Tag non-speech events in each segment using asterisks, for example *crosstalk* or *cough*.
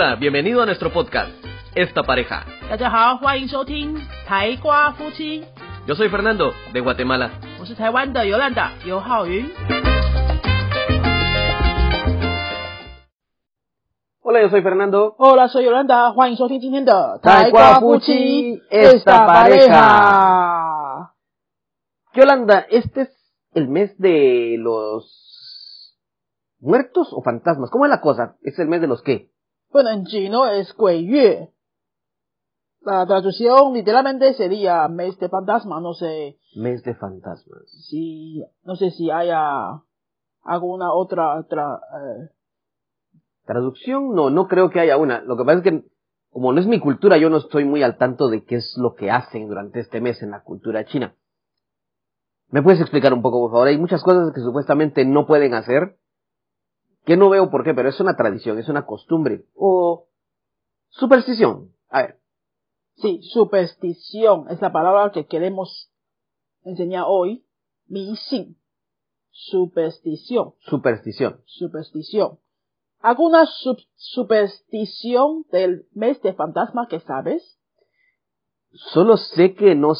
Hola, bienvenido a nuestro podcast, Esta Pareja. Yo soy Fernando, de Guatemala. Hola, yo soy Fernando. Hola, soy Yolanda. Esta Pareja. Yolanda, este es el mes de los muertos o fantasmas. ¿Cómo es la cosa? ¿Es el mes de los qué? Bueno, en chino es 鬼月。La traducción literalmente sería mes de fantasma. No sé Mes de fantasmas. si, no sé si haya alguna otra, otra eh, Traducción, no, no creo que haya una. Lo que pasa es que, como no es mi cultura, yo no estoy muy al tanto de qué es lo que hacen durante este mes en la cultura china. ¿Me puedes explicar un poco, por favor? Hay muchas cosas que supuestamente no pueden hacer, que no veo por qué, pero es una tradición, es una costumbre, o superstición. A ver, Sí, superstición es la palabra que queremos enseñar hoy. 迷信 superstición, superstición. superstición. ¿Alguna sub- superstición del mes de fantasma que sabes? Solo sé que no,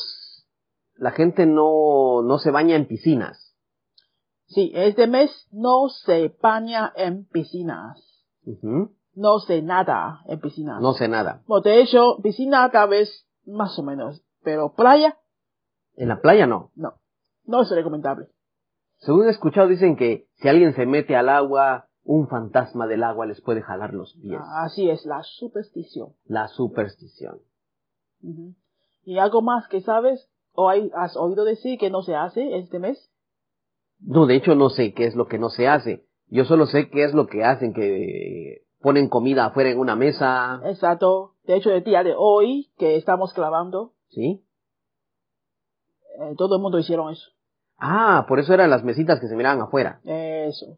la gente no, no se baña en piscinas. Sí, este mes no se baña en piscinas. No se nada en piscinas. No sé nada. Bueno, de hecho, piscina tal vez más o menos, pero playa, En la playa no. no. No es recomendable. Según he escuchado, dicen que si alguien se mete al agua, un fantasma del agua les puede jalar los pies. Así es, la superstición. La superstición. ¿Y algo más que sabes o hay- has oído decir que no se hace este mes? No, de hecho no sé qué es lo que no se hace. Yo solo sé qué es lo que hacen, que ponen comida afuera en una mesa. Exacto. De hecho, el día de hoy que estamos grabando, ¿Sí? eh, todo el mundo hicieron eso. Ah, por eso eran las mesitas que se miraban afuera. Eso.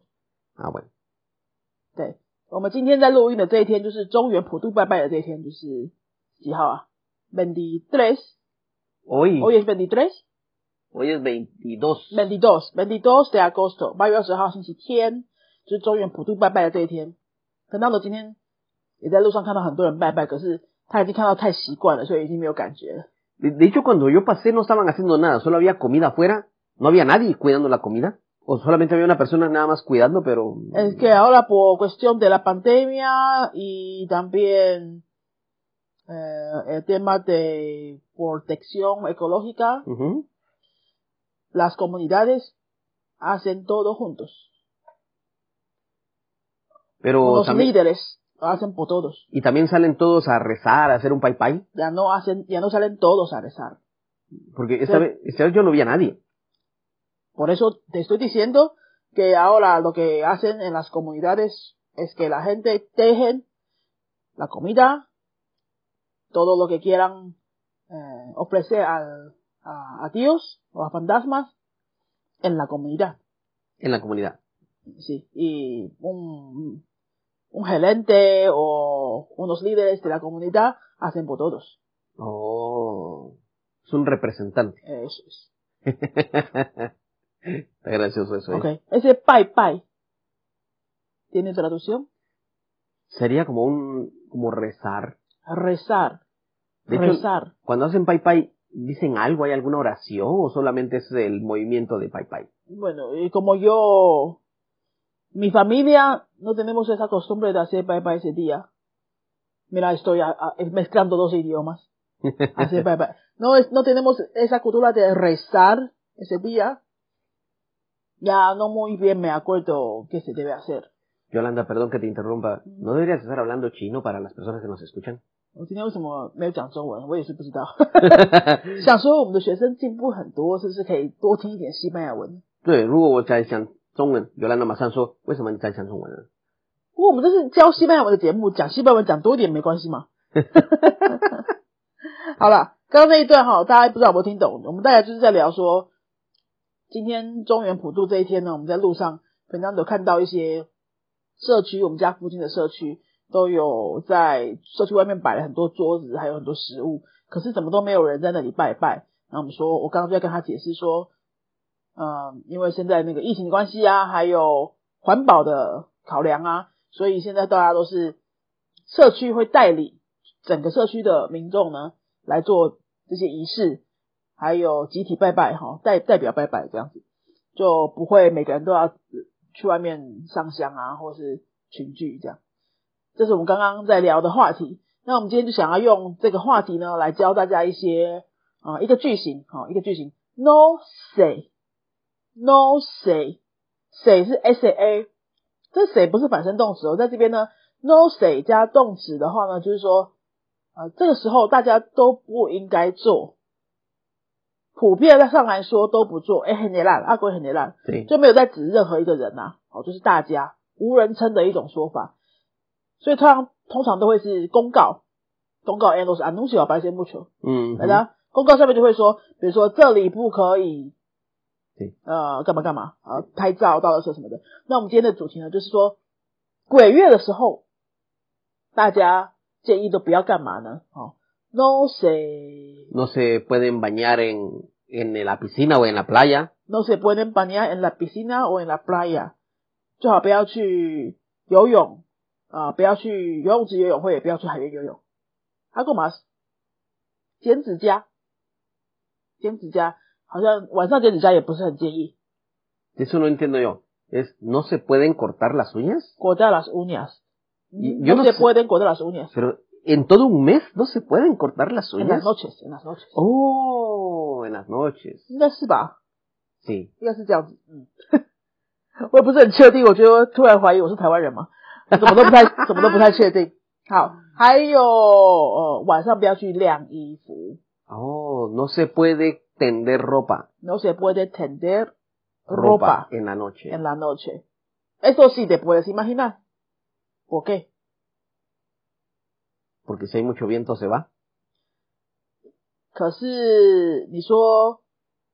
Ah, bueno. 对，我们今天在录音的这一天，就是中原普渡拜拜的这一天，就是几号啊？veintitrés。 Hoy, Hoy es veintitrés。 hoy es 22. veintidos veintidos de agosto，八月二十号星期天，就是中原普渡拜拜的这一天。等到了今天也在路上看到很多人拜拜，可是他已经看到太习惯了，所以已经没有感觉了。 De, de hecho, cuando yo pasé no estaban haciendo nada, solo había comida afuera. No había nadie cuidando la comida. O solamente había una persona nada más cuidando, pero... Es que ahora por cuestión de la pandemia y también eh, el tema de protección ecológica, Ujú. las comunidades hacen todo juntos. Pero Los también... líderes lo hacen por todos. Y también salen todos a rezar, a hacer un pai pai. Ya no hacen, ya no salen todos a rezar. Porque esta, vez, esta vez yo no vi a nadie. Por eso te estoy diciendo que ahora lo que hacen en las comunidades es que la gente dejen la comida, todo lo que quieran eh, ofrecer al, a, a Dios o a fantasmas en la comunidad. en la comunidad. Sí, y un, un gerente o unos líderes de la comunidad hacen por todos. Oh, es un representante. Eso es. *laughs* Está gracioso eso. ¿eh? Ok, ese pai pai, ¿tiene traducción? Sería como un, como rezar. Rezar, De hecho, rezar. cuando hacen pai pai, ¿dicen algo? ¿Hay alguna oración? ¿O solamente es el movimiento de pai pai? Bueno, y como yo, mi familia no tenemos esa costumbre de hacer pai pai ese día. Mira, estoy a- a- mezclando dos idiomas. *laughs* Hacer pai pai. No, es, no tenemos esa cultura de rezar ese día. Ya no muy bien me acuerdo qué se debe hacer. Yolanda, perdón que te interrumpa. ¿No deberías estar hablando chino para las personas que nos escuchan? 我今天为什么没有讲中文？我也是不知道。*laughs* *laughs* 想说我们的学生进步很多，是不是可以多听一点西班牙文？对，如果我在讲中文，Yolanda 马上说：“为什么你在讲中文呢不过我们这是教西班牙文的节目，讲西班牙文讲多一点没关系嘛。*laughs* 好了，刚刚那一段哈，大家不知道有没有听懂？我们大概就是在聊说，今天中原普渡这一天呢，我们在路上平常有看到一些社区，我们家附近的社区都有在社区外面摆了很多桌子，还有很多食物，可是怎么都没有人在那里拜拜。然后我们说，我刚刚就在跟他解释说，嗯，因为现在那个疫情的关系啊，还有环保的考量啊，所以现在大家都是社区会代理整个社区的民众呢来做这些仪式，还有集体拜拜哈，代代表拜拜这样子，就不会每个人都要去外面上香啊，或是群聚这样。这是我们刚刚在聊的话题。那我们今天就想要用这个话题呢，来教大家一些啊一个句型哦，一个句型，no say，no say，say 是 s a a，这 say 不是反身动词哦，在这边呢，no say 加动词的话呢，就是说呃这个时候大家都不应该做，普遍上来说都不做，哎很烂，阿贵很烂，对，就没有在指任何一个人呐，哦就是大家无人称的一种说法，所以通常。通常都会是公告，公告 and 都是 anuncio 白线木球，嗯，来的公告上面就会说，比如说这里不可以，对，呃，干嘛干嘛啊，拍照、到了车什么的。那我们今天的主题呢，就是说鬼月的时候，大家建议都不要干嘛呢？哦，no se no se pueden bañar en en la piscina o en la playa，no se pueden bañar en la piscina o en la playa，最好不要去游泳。啊，不要去游泳池游泳会，也不要去海边游泳。还干嘛？剪指甲，剪指甲，好像晚上剪指甲也不是很建议。Eso no entiendo yo. Es no se pueden cortar las uñas. Cortar las uñas. Yo no se pueden cortar las uñas. Pero en todo un mes no se pueden cortar las uñas. En las noches, en las noches. Oh, en las noches. 应该是吧？Sí. 应该是这样子。嗯，我也不是很确定，我觉得突然怀疑我是台湾人嘛。 *laughs* 怎*laughs* 么都不太，怎么都不太确定。好，还有呃，晚上不要去晾衣服。哦，no se *laughs* puede tender ropa。no se puede tender ropa en la noche。en la noche。eso sí te puedes imaginar。¿por qué？？ porque si hay mucho viento se va。可是你说，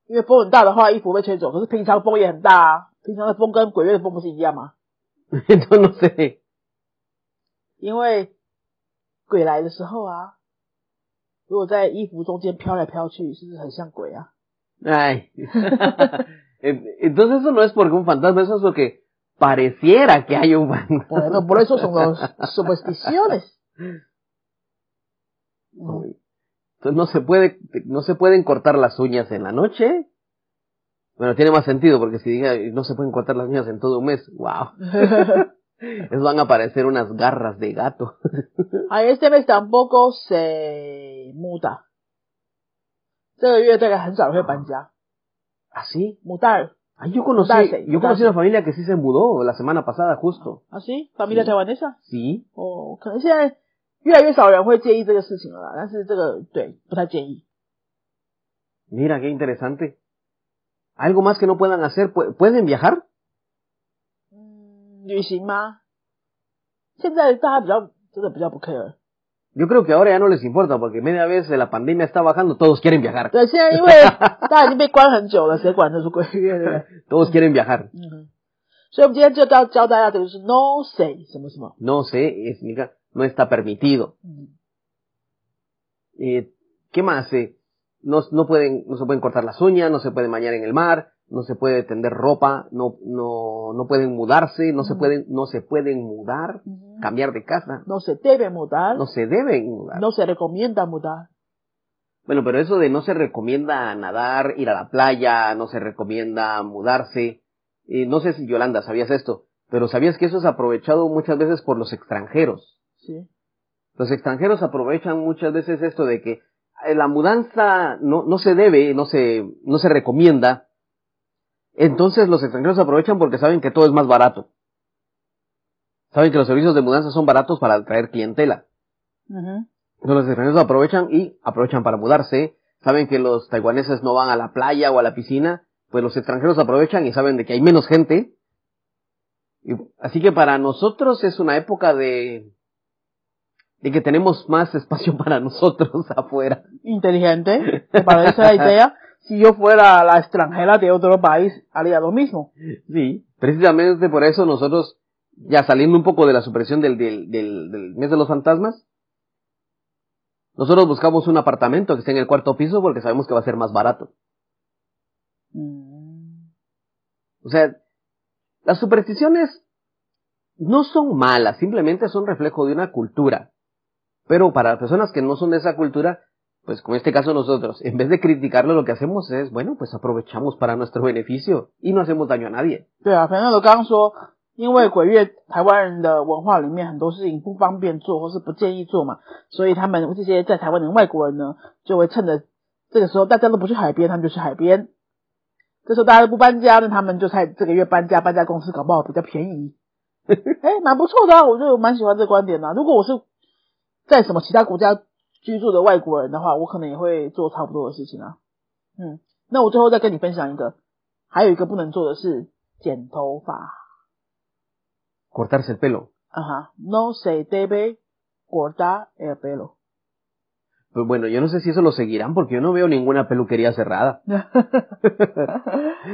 因为风很大的话，衣服被吹走。可是平常风也很大啊，平常的风跟鬼月的风不是一样吗？no *laughs* no sé。 因为鬼来的时候啊，如果在衣服中间飘来飘去，是不是很像鬼啊？Ay, *laughs* entonces eso no es porque un fantasma, eso es lo que pareciera que hay un fantasma. Bueno, por eso son *laughs* las supersticiones. Entonces no se puede, no se pueden cortar las uñas en la noche. Bueno, tiene más sentido porque si diga no se pueden cortar las uñas en todo un mes, wow. *laughs* Es van a aparecer unas garras de gato. *laughs* A este mes tampoco se muda. 这个月大概很少会搬家。¿Ah, sí? Mudar. Ah, yo conocí, yo conocí una familia que sí se mudó la semana pasada justo. ¿Ah, sí? ¿Familia taiwanesa? Sí. 哦，可能现在越来越少人会介意这个事情了啦，但是这个对不太建议。Mira qué interesante. ¿Algo más que no puedan hacer? ¿Pueden viajar? 旅行吗？现在大家比较真的比较不 care。Yo creo que ahora ya no les importa porque media vez la pandemia está bajando, todos quieren viajar. 对，现在因为大家已经被关很久了，谁管这是鬼月，对不对？Todos *laughs* quieren *laughs* viajar. 嗯，所以我们今天就教教大家的就是 no say 什么什么。No sé significa no está permitido. 嗯。Eh, ¿Qué más? Eh, no, no pueden, no se pueden cortar las uñas, no se pueden bañar en el mar, no se puede tender ropa, no, no, no pueden mudarse, no se pueden, no se pueden mudar, cambiar de casa. No se debe mudar. No se deben mudar. No se recomienda mudar. Bueno, pero eso de no se recomienda nadar, ir a la playa, no se recomienda mudarse. Eh, no sé si Yolanda sabías esto, pero sabías que eso es aprovechado muchas veces por los extranjeros. Sí. Los extranjeros aprovechan muchas veces esto de que eh, la mudanza no, no se debe, no se, no se recomienda, entonces los extranjeros aprovechan porque saben que todo es más barato. Saben que los servicios de mudanza son baratos para atraer clientela. Entonces los extranjeros aprovechan y aprovechan para mudarse. Saben que los taiwaneses no van a la playa o a la piscina. Pues los extranjeros aprovechan y saben de que hay menos gente. así que para nosotros es una época de, de que tenemos más espacio *laughs* para nosotros afuera. Inteligente. ¿Te parece la *laughs* idea? Si yo fuera la extranjera de otro país, haría lo mismo. Sí, precisamente por eso nosotros, ya saliendo un poco de la supresión del, del, del, mes de los fantasmas, nosotros buscamos un apartamento que esté en el cuarto piso porque sabemos que va a ser más barato. Mm. O sea, las supersticiones no son malas, simplemente son reflejo de una cultura. Pero para las personas que no son de esa cultura, pues como en este caso nosotros, en vez de criticarlo, lo que hacemos es, bueno, pues aprovechamos para nuestro beneficio y no hacemos daño a nadie. 对啊，反正我刚刚说，因为鬼月台湾人的文化里面很多事情不方便做或是不建议做嘛，所以他们这些在台湾的外国人呢，就会趁着这个时候大家都不去海边，他们就去海边。这时候大家都不搬家，那他们就在这个月搬家，搬家公司搞不好比较便宜。*laughs* 哎，蛮不错的啊，我就蛮喜欢这个观点的、如果我是在什么其他国家居住的外国人的话，我可能也会做差不多的事情啊。嗯，那我最后再跟你分享一个，还有一个不能做的是剪头发。Cortarse el pelo. No se debe cortar el pelo. Pues bueno, yo no sé si eso lo seguirán porque yo no veo ninguna peluquería cerrada.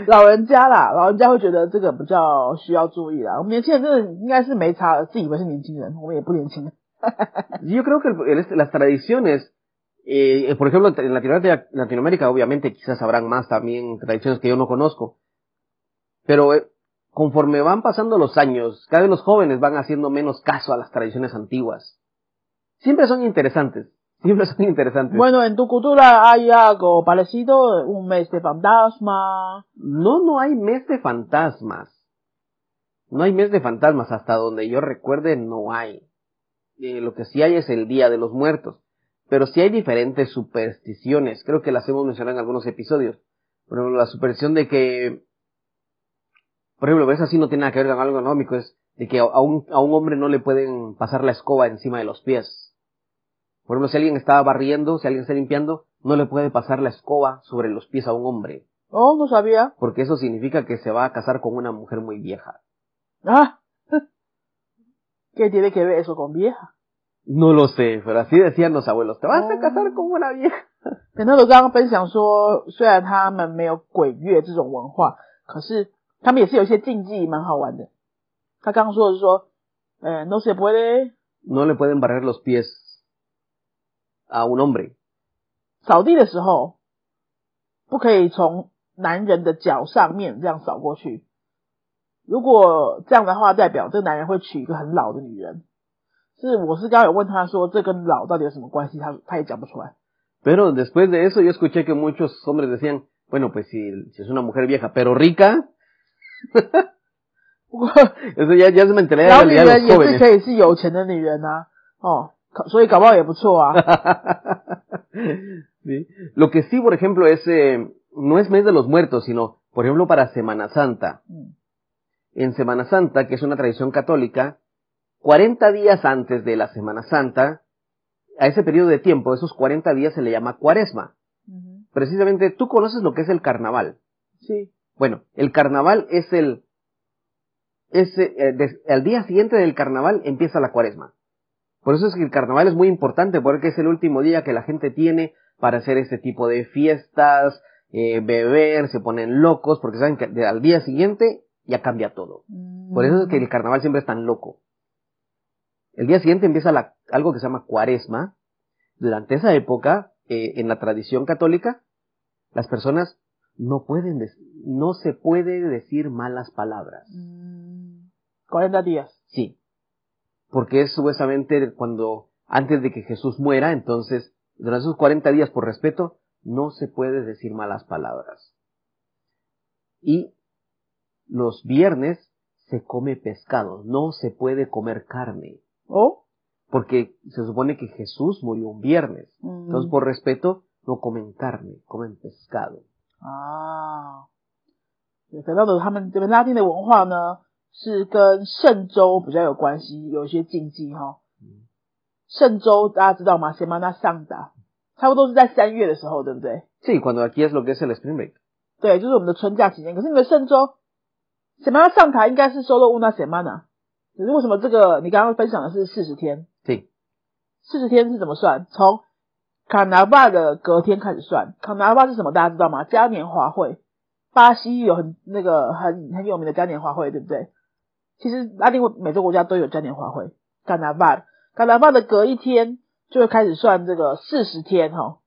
老人家啦，老人家会觉得这个比较需要注意啦。我们年轻人真的应该是没差，自以为是年轻人，我们也不年轻。Yo creo que el- el- las tradiciones, eh, por ejemplo, en Latinoamérica, Latinoamérica obviamente quizás habrán más también tradiciones que yo no conozco, pero eh, conforme van pasando los años, cada vez los jóvenes van haciendo menos caso a las tradiciones antiguas. Siempre son interesantes, *laughs* siempre son interesantes. Bueno, en tu cultura hay algo parecido, un mes de fantasma. No, no hay mes de fantasmas. No hay mes de fantasmas, hasta donde yo recuerde no hay. Eh, lo que sí hay es el Día de los Muertos. Pero sí hay diferentes supersticiones. Creo que las hemos mencionado en algunos episodios. Por ejemplo, la superstición de que, por ejemplo, ves así no tiene nada que ver con algo económico, es de que a un, a un hombre no le pueden pasar la escoba encima de los pies. Por ejemplo, si alguien está barriendo, si alguien está limpiando, no le puede pasar la escoba sobre los pies a un hombre Oh, no sabía. porque eso significa que se va a casar con una mujer muy vieja. Ah, ¿qué tiene que ver eso con vieja? No lo sé, pero así decían los abuelos, te vas a casar con una vieja. 等到我刚刚分享说，虽然他们没有鬼月这种文化，可是他们也是有一些禁忌，蛮好玩的。他刚刚说的是说，呃，no *laughs* se puede No le pueden barrer los pies a un hombre. 扫地的时候，不可以从男人的脚上面这样扫过去。 如果这样的话，代表这个男人会娶一个很老的女人。是，我是刚刚有问他说，这跟老到底有什么关系？他他也讲不出来。 Pero después de eso yo escuché que muchos hombres decían, bueno, pues si, si es una mujer vieja, pero rica, *laughs* 不过， eso ya, ya es mentalidad 老 de 女 realidad 人 de 也 los 是可 jóvenes. 以是有钱的女人啊，哦，可所以搞不好也不错啊。 *laughs* Sí. Lo que sí, por ejemplo, es, eh, no es mes de los muertos, sino, por ejemplo, para Semana Santa. 嗯 En Semana Santa, que es una tradición católica, 40 días antes de la Semana Santa, a ese periodo de tiempo, esos 40 días se le llama cuaresma. Precisamente, tú conoces lo que es el carnaval. sí，Bueno, el carnaval es el, es, eh, des- al día siguiente del carnaval empieza la cuaresma. Por eso es que el carnaval es muy importante, porque es el último día que la gente tiene para hacer ese tipo de fiestas, eh, beber, se ponen locos, porque saben que al día siguiente ya cambia todo. 嗯 Por eso es que el carnaval siempre es tan loco. El día siguiente empieza la- algo que se llama cuaresma. Durante esa época, eh, en la tradición católica, las personas no pueden, no se puede decir malas palabras. 嗯，cuarenta días。Sí. Porque es supuestamente cuando, antes de que Jesús muera, entonces, durante esos 40 días, por respeto, no se puede decir malas palabras. Y los viernes se come pescado, no se puede comer carne, 哦， porque se supone que Jesús murió un viernes. 嗯 Entonces, por respeto, no comen carne, comen pescado. 啊，对，反正他们这边拉丁的文化呢，是跟圣周比较有关系，有一些禁忌哈。嗯圣周大家知道吗？Semana Santa，差不多是在三月的时候，对不对？ Sí, cuando aquí es lo que es el spring break. 对，就是我们的春假期间。可是你们圣周 Semana Santa 应该是 solo una semana，可是为什么这个你刚刚分享的是四十天？Sí. 四十天是怎么算？从 Carnaval 的隔天开始算。Carnaval 是什么？大家知道吗？嘉年华会。巴西有很那个很很有名的嘉年华会，对不对？其实拉丁美洲国家都有嘉年华会。Carnaval Carnaval 的隔一天就会开始算这个四十天哈，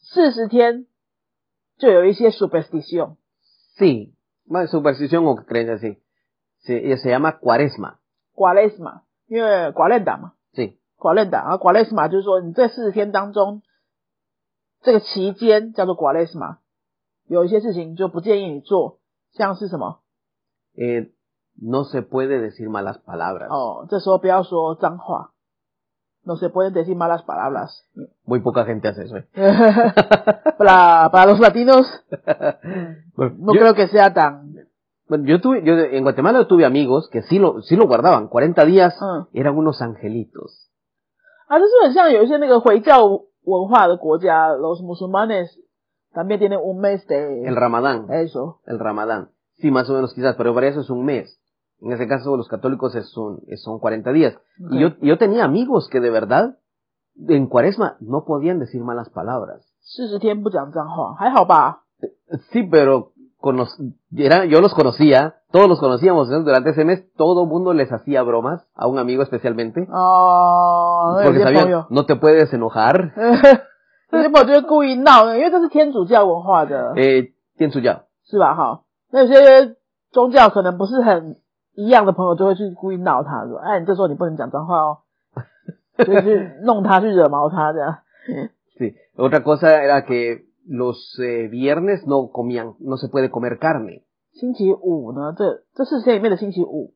四十天就有一些 superstition。más superstición o creencia, sí. se, se llama cuaresma. 寡类斯嘛，因为寡练党嘛， Sí. 寡练党，然后寡类斯嘛就是说你这四十天当中，这个期间叫做寡类斯嘛，有一些事情就不建议你做，像是什么 Eh, no se puede decir malas palabras. 哦，这时候不要说脏话 no se pueden decir malas palabras. Muy poca gente hace eso. ¿eh? *laughs* para, para, los latinos, *laughs* no creo que sea tan. Bueno, yo tuve, yo en Guatemala tuve amigos que sí lo, sí lo guardaban. 40 días ah. eran unos angelitos. Ah, eso es los musulmanes también tienen un mes de... El ramadán. Eso. El ramadán. Sí, más o menos quizás, pero para eso es un mes. En ese caso, los católicos es un, es- son 40 días. Y yo, yo tenía amigos que de verdad, en cuaresma, no podían decir malas palabras. 四十天不讲脏话，还好吧？ Sí, pero cono- era, yo los conocía, todos los conocíamos, entonces durante ese mes todo el mundo les hacía bromas, a un amigo especialmente, 哦，那有 porque 些朋 sabían, 友， no te puedes enojar, 有些朋友就是故意闹的，因为这是天主教文化的， eh, tiensu ya. 是吧？哈，那有些宗教可能不是很 一样的朋友，就会去故意闹他，说：“哎，你这时候你不能讲脏话哦。”就是弄他去惹毛他这样。Sí. Otra cosa era que los eh, viernes no comían, no se puede comer carne. 星期五呢，这这四天里面的星期五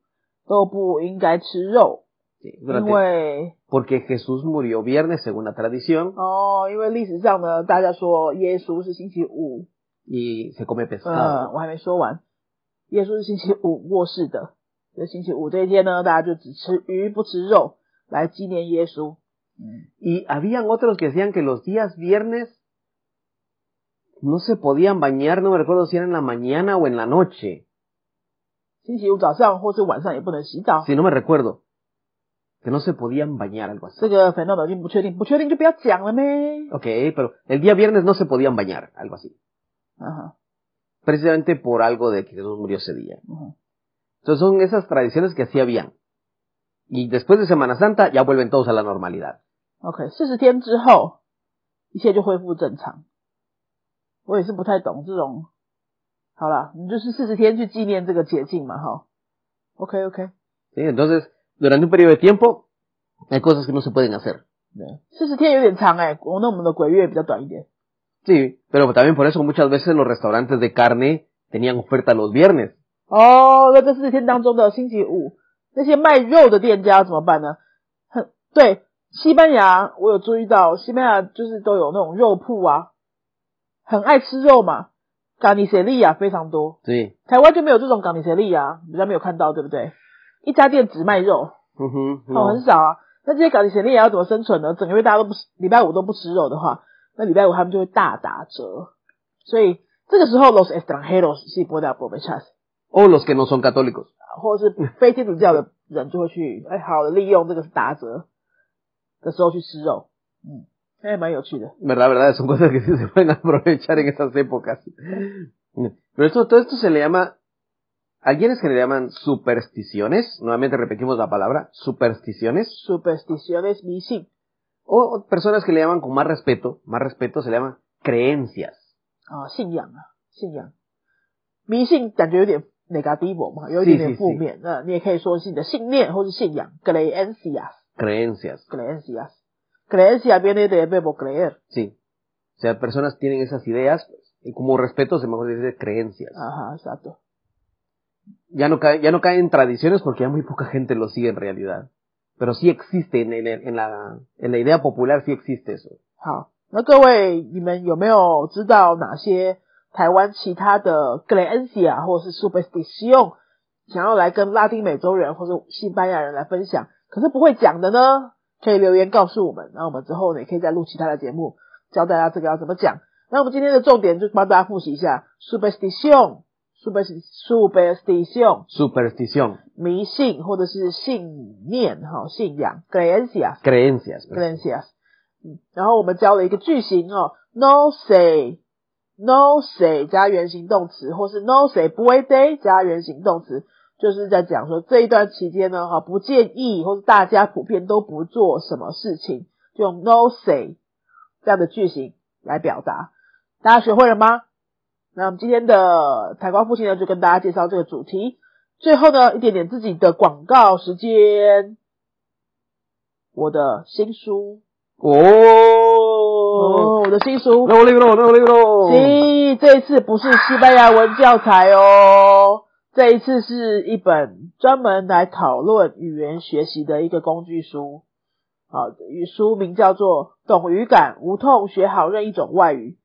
都不应该吃肉，Sí, 因为 porque Jesús murió viernes según la tradición 哦，因为历史上呢，大家说耶稣是星期五，y se come 呃，pescado. 我还没说完，耶稣是星期五过世的，这星期五这一天呢，大家就只吃鱼不吃肉，来纪念耶稣。 Y habían otros que decían que los días viernes no se podían bañar, no me recuerdo si era en la mañana o en la noche. 星期五早上或是晚上也不能洗澡。 Si no me recuerdo. Que no se podían bañar, algo así. 这个 Fernando 已经不确定，不确定就不要讲了呗。 Ok, pero el día viernes no se podían bañar, algo así. 嗯哼， Precisamente por algo de que Jesús murió ese día. 嗯哼， Entonces son esas tradiciones que así habían. Y después de Semana Santa ya vuelven todos a la normalidad. OK，四十天之后，一切就恢复正常。我也是不太懂这种。好了，你就是四十天去纪念这个解禁嘛，哈。OK OK， ¿sí? Entonces, durante un periodo de tiempo, hay cosas que no se pueden hacer. 对，四十天有点长哎、我那我们的鬼月比较短一点。 Sí, pero también por eso muchas veces los restaurantes de carne tenían oferta los viernes. 哦，那这四十天当中的星期五，那些卖肉的店家怎么办呢？很对，西班牙我有注意到，西班牙就是都有那种肉铺啊，很爱吃肉嘛，港尼塞利亚非常多。Sí. 台湾就没有这种港尼塞利亚，比较没有看到，对不对？一家店只卖肉，嗯哼，嗯哦，很少啊。那这些港尼塞利亚要怎么生存呢？整个月大家都不吃，礼拜五都不吃肉的话，那礼拜五他们就会大打折。所以这个时候，los extranjeros sí pueden aprovechar。O los que no son católicos. 或者是非天主教的人就会去，哎，好的利用这个打折的时候去吃肉，嗯，还蛮有趣的。 ¿Verdad? ¿Verdad? Son cosas que *laughs* sí se pueden aprovechar en esas épocas. *laughs* Pero esto, todo esto se le llama, hay quienes que le llaman supersticiones, nuevamente repetimos la palabra, supersticiones, Supersticiones 迷信 o, o personas que le llaman con más respeto, más respeto se le llaman creencias. 啊，信仰啊，信仰，迷信感觉有点 negativo 嘛，有一点点是是是负面。那你也可以说是你的信念或是信仰 creencias，creencias，creencias Creencias. viene de verbo creer， Sí. O sea, personas tienen esas ideas, y como respeto se mejor dice creencias. 啊哈，exacto。 Ya no cae, ya no caen en tradiciones porque ya muy poca gente lo sigue en realidad. Pero sí existe en, en, en la, en la idea popular sí existe eso. 好，那各位，你们有没有知道哪些 台湾其他的 creencia 或是 superstition 想要来跟拉丁美洲人或者西班牙人来分享，可是不会讲的呢？可以留言告诉我们，那我们之后呢也可以再录其他的节目，教大家这个要怎么讲。那我们今天的重点就帮大家复习一下 superstition。super superstition Superstición. 迷信或者是信念哈信仰 creencia Creencias. creencias。嗯，然后我们教了一个句型哦，no say no say 加原形动词，或是 no say puede 加原形动词，就是在讲说这一段期间呢，哈，不建议或是大家普遍都不做什么事情，就用 no say 这样的句型来表达。大家学会了吗？那我们今天的台光复习呢，就跟大家介绍这个主题，最后呢，一点点自己的广告时间，我的新书哦哦，我的新书，，nuevo libro，nuevo libro。行，这一次不是西班牙文教材哦，这一次是一本专门来讨论语言学习的一个工具书。啊，语书名叫做《懂语感，无痛学好任一种外语》。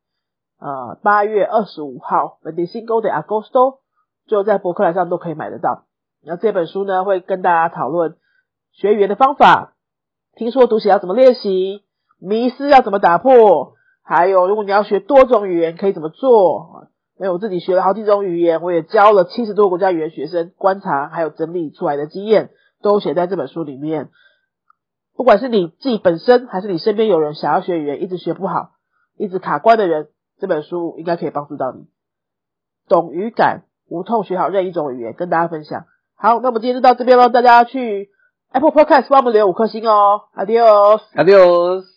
呃，八月二十五号 v e n t i c i n o de agosto，就在博客来上都可以买得到。那这本书呢，会跟大家讨论学语言的方法，听说读写要怎么练习，迷思要怎么打破，还有如果你要学多种语言可以怎么做。因为我自己学了好几种语言，我也教了七十多个国家语言学生，观察还有整理出来的经验都写在这本书里面。不管是你自己本身，还是你身边有人想要学语言一直学不好，一直卡关的人，这本书应该可以帮助到你。懂语感，无痛学好任一种语言，跟大家分享。好，那我们今天就到这边喽，大家去 Apple Podcast 帮我们留五颗星哦 Adios，Adios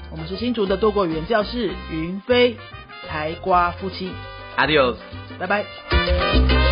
我们是新竹的多国语言教室云飞台瓜夫妻，，Adios，拜拜。